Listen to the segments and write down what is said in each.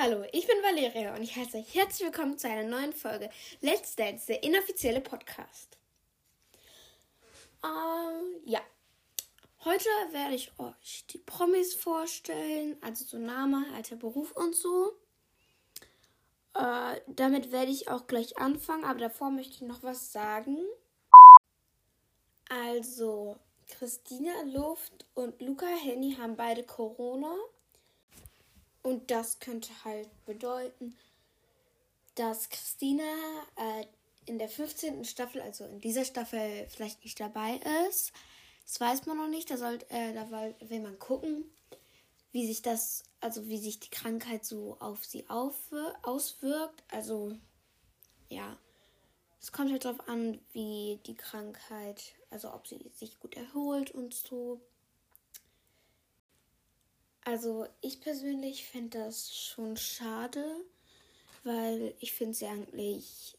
Hallo, ich bin Valeria und ich heiße euch herzlich willkommen zu einer neuen Folge Let's Dance, der inoffizielle Podcast. Ähm, ja. Heute werde ich euch die Promis vorstellen, also so Name, alter Beruf und so. Äh, damit werde ich auch gleich anfangen, aber davor möchte ich noch was sagen. Also, Christina Luft und Luca Henny haben beide Corona. Und das könnte halt bedeuten, dass Christina äh, in der 15. Staffel, also in dieser Staffel, vielleicht nicht dabei ist. Das weiß man noch nicht. Da, soll, äh, da will man gucken, wie sich das, also wie sich die Krankheit so auf sie auf, auswirkt. Also, ja. Es kommt halt darauf an, wie die Krankheit, also ob sie sich gut erholt und so. Also ich persönlich fände das schon schade, weil ich finde sie eigentlich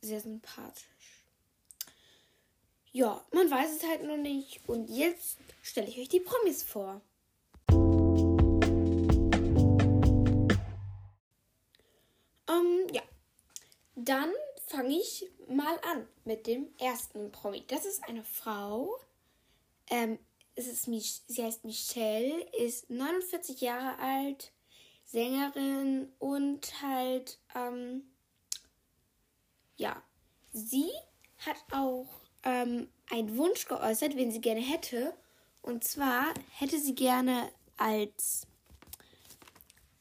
sehr sympathisch. Ja, man weiß es halt noch nicht. Und jetzt stelle ich euch die Promis vor. Ähm, ja. Dann fange ich mal an mit dem ersten Promi. Das ist eine Frau. Ähm, es ist Mich sie heißt Michelle, ist 49 Jahre alt, Sängerin und halt, ähm, ja, sie hat auch ähm, einen Wunsch geäußert, wen sie gerne hätte. Und zwar hätte sie gerne als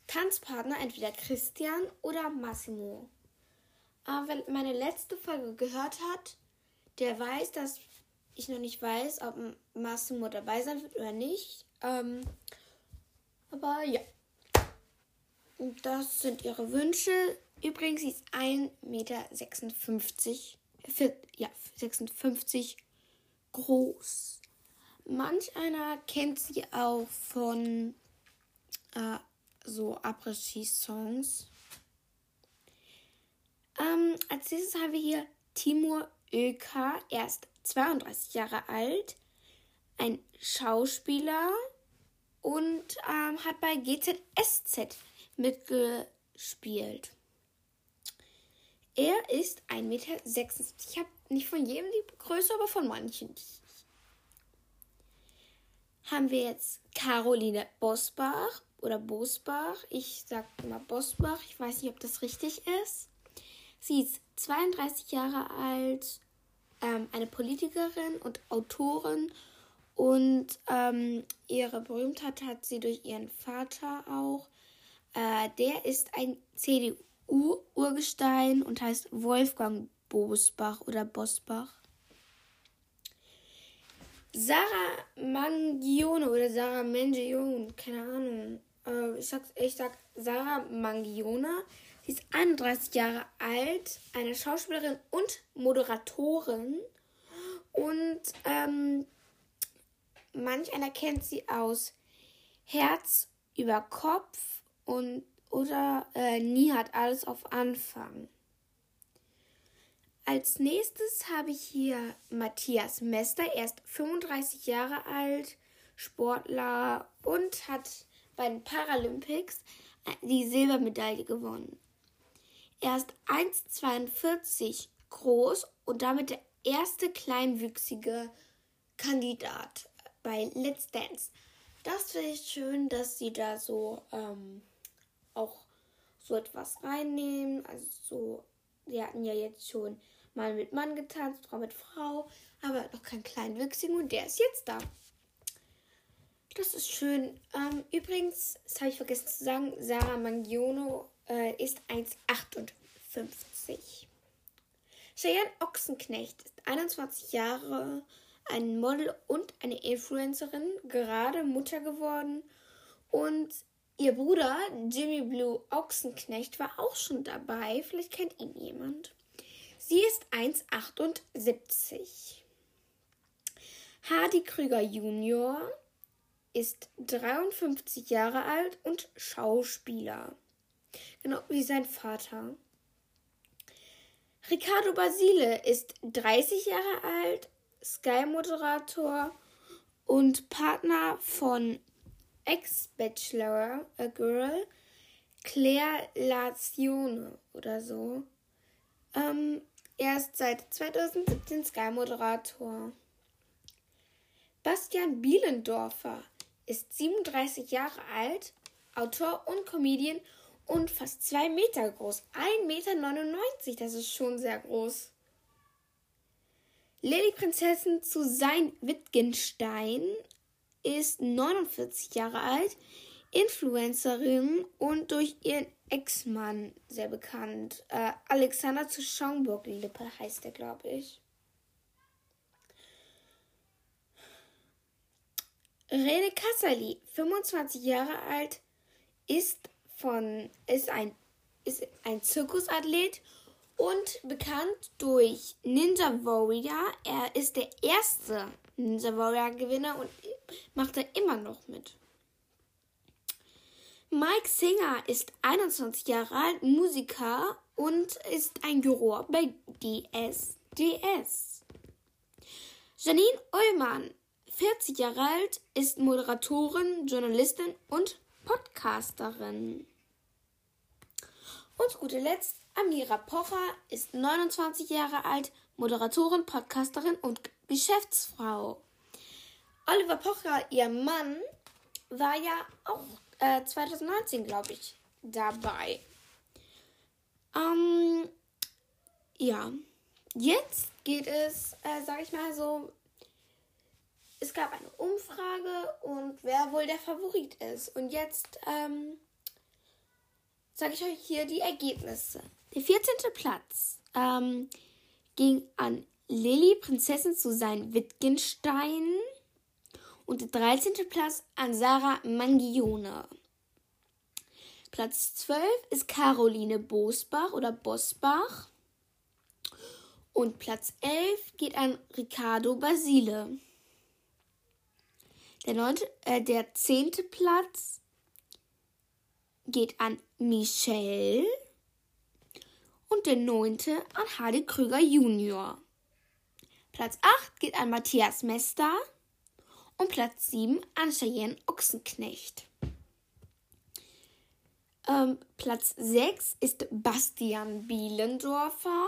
Tanzpartner entweder Christian oder Massimo. Aber wer meine letzte Folge gehört hat, der weiß, dass ich noch nicht weiß, ob Massimo dabei sein wird oder nicht. Ähm, aber ja. Das sind ihre Wünsche. Übrigens, sie ist 1,56 Meter. Ja, 56 groß. Manch einer kennt sie auch von äh, so Après-Ski-Songs. Ähm, als nächstes haben wir hier Timur Öka. Er ist 32 Jahre alt, ein Schauspieler und ähm, hat bei GZSZ mitgespielt. Er ist 1,76 Meter. Ich habe nicht von jedem die Größe, aber von manchen. Haben wir jetzt Caroline Bosbach oder Bosbach. Ich sag mal Bosbach. Ich weiß nicht, ob das richtig ist. Sie ist 32 Jahre alt, ähm, eine Politikerin und Autorin und ähm, ihre Berühmtheit hat sie durch ihren Vater auch. Äh, der ist ein CDU-Urgestein und heißt Wolfgang Bosbach oder Bosbach. Sarah Mangione oder Sarah Mangione, keine Ahnung. Äh, ich, sag, ich sag Sarah Mangione Sie ist 31 Jahre alt, eine Schauspielerin und Moderatorin. Und ähm, manch einer kennt sie aus Herz über Kopf und oder äh, Nie hat alles auf Anfang. Als nächstes habe ich hier Matthias Mester. Er ist 35 Jahre alt, Sportler und hat bei den Paralympics die Silbermedaille gewonnen. Er ist 1,42 groß und damit der erste kleinwüchsige Kandidat bei Let's Dance. Das finde ich schön, dass sie da so ähm, auch so etwas reinnehmen. Also so, sie hatten ja jetzt schon mal mit Mann getanzt, Frau mit Frau, aber noch kein kleinwüchsigen und der ist jetzt da. Das ist schön. Ähm, übrigens, das habe ich vergessen zu sagen, Sarah Mangiono äh, ist 1,58. Cheyenne Ochsenknecht ist 21 Jahre, ein Model und eine Influencerin, gerade Mutter geworden. Und ihr Bruder Jimmy Blue Ochsenknecht war auch schon dabei. Vielleicht kennt ihn jemand. Sie ist 1,78. Hardy Krüger Junior ist 53 Jahre alt und Schauspieler. Genau wie sein Vater. Ricardo Basile ist 30 Jahre alt, Sky-Moderator und Partner von Ex-Bachelor A Girl Claire Lazione oder so. Ähm, er ist seit 2017 Sky-Moderator. Bastian Bielendorfer ist 37 Jahre alt, Autor und Comedian und fast zwei Meter groß. 1,99 Meter, das ist schon sehr groß. Lady Prinzessin zu sein Wittgenstein ist 49 Jahre alt, Influencerin und durch ihren Ex-Mann sehr bekannt. Äh, Alexander zu Schaumburg-Lippe heißt er, glaube ich. Rene Kassali, 25 Jahre alt, ist von ist ein ist ein Zirkusathlet und bekannt durch Ninja Warrior. Er ist der erste Ninja Warrior Gewinner und macht er immer noch mit. Mike Singer ist 21 Jahre alt, Musiker und ist ein Juror bei DSDS. Janine Ullmann, 40 Jahre alt, ist Moderatorin, Journalistin und Podcasterin. Und zu guter Letzt, Amira Pocher ist 29 Jahre alt, Moderatorin, Podcasterin und Geschäftsfrau. Oliver Pocher, ihr Mann, war ja auch äh, 2019, glaube ich, dabei. Ähm, ja, jetzt geht es, äh, sag ich mal so, es gab eine Umfrage und wer wohl der Favorit ist. Und jetzt ähm, sage ich euch hier die Ergebnisse. Der 14. Platz ähm, ging an Lilly, Prinzessin sein Wittgenstein und der 13. Platz an Sarah Mangione. Platz 12 ist Caroline Bosbach oder Bosbach. Und Platz 11 geht an Ricardo Basile. Der, neunte, äh, der zehnte Platz geht an Michelle. Und der neunte an Hardy Krüger Junior. Platz 8 geht an Matthias Mester und Platz 7 an Cheyenne Ochsenknecht. Ähm, Platz 6 ist Bastian Bielendorfer.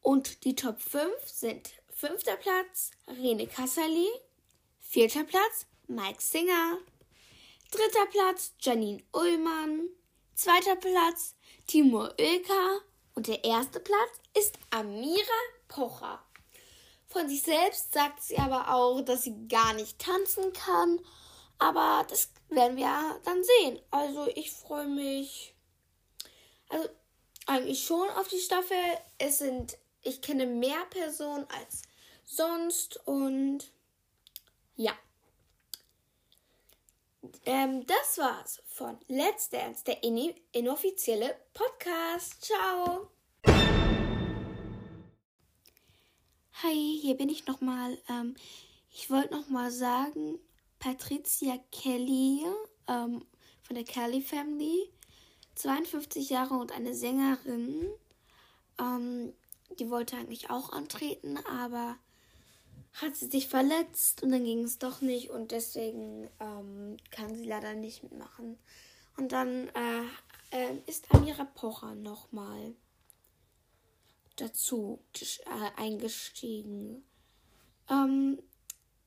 Und die Top 5 sind fünfter Platz Rene Kassali, vierter Platz Mike Singer, dritter Platz Janine Ullmann, zweiter Platz Timur Ilka und der erste Platz ist Amira Pocher. Von sich selbst sagt sie aber auch, dass sie gar nicht tanzen kann. Aber das werden wir dann sehen. Also ich freue mich. Also eigentlich schon auf die Staffel. Es sind, ich kenne mehr Personen als sonst und ja. Ähm, das war's von Let's Dance, der inoffizielle Podcast. Ciao! Hi, hier bin ich nochmal. Ähm, ich wollte nochmal sagen, Patricia Kelly ähm, von der Kelly Family, 52 Jahre und eine Sängerin, ähm, die wollte eigentlich auch antreten, aber hat sie sich verletzt und dann ging es doch nicht und deswegen ähm, kann sie leider nicht mitmachen. Und dann äh, äh, ist Amira Pocher nochmal dazu äh, eingestiegen. Ähm,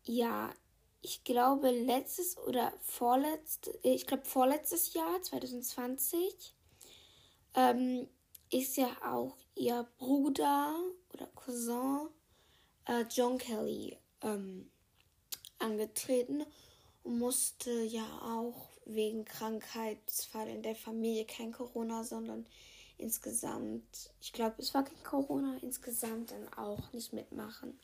ja, ich glaube letztes oder vorletztes, ich glaube vorletztes Jahr, 2020, ähm, ist ja auch ihr Bruder oder Cousin äh, John Kelly ähm, angetreten und musste ja auch wegen Krankheitsfall in der Familie kein Corona, sondern insgesamt, ich glaube, es war kein Corona, insgesamt dann auch nicht mitmachen.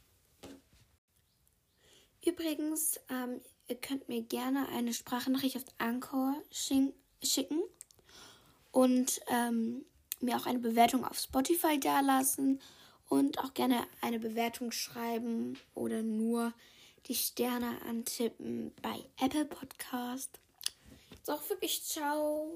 Übrigens, ähm, ihr könnt mir gerne eine Sprachnachricht auf Anchor schicken und ähm, mir auch eine Bewertung auf Spotify dalassen und auch gerne eine Bewertung schreiben oder nur die Sterne antippen bei Apple Podcast. Jetzt auch wirklich ciao.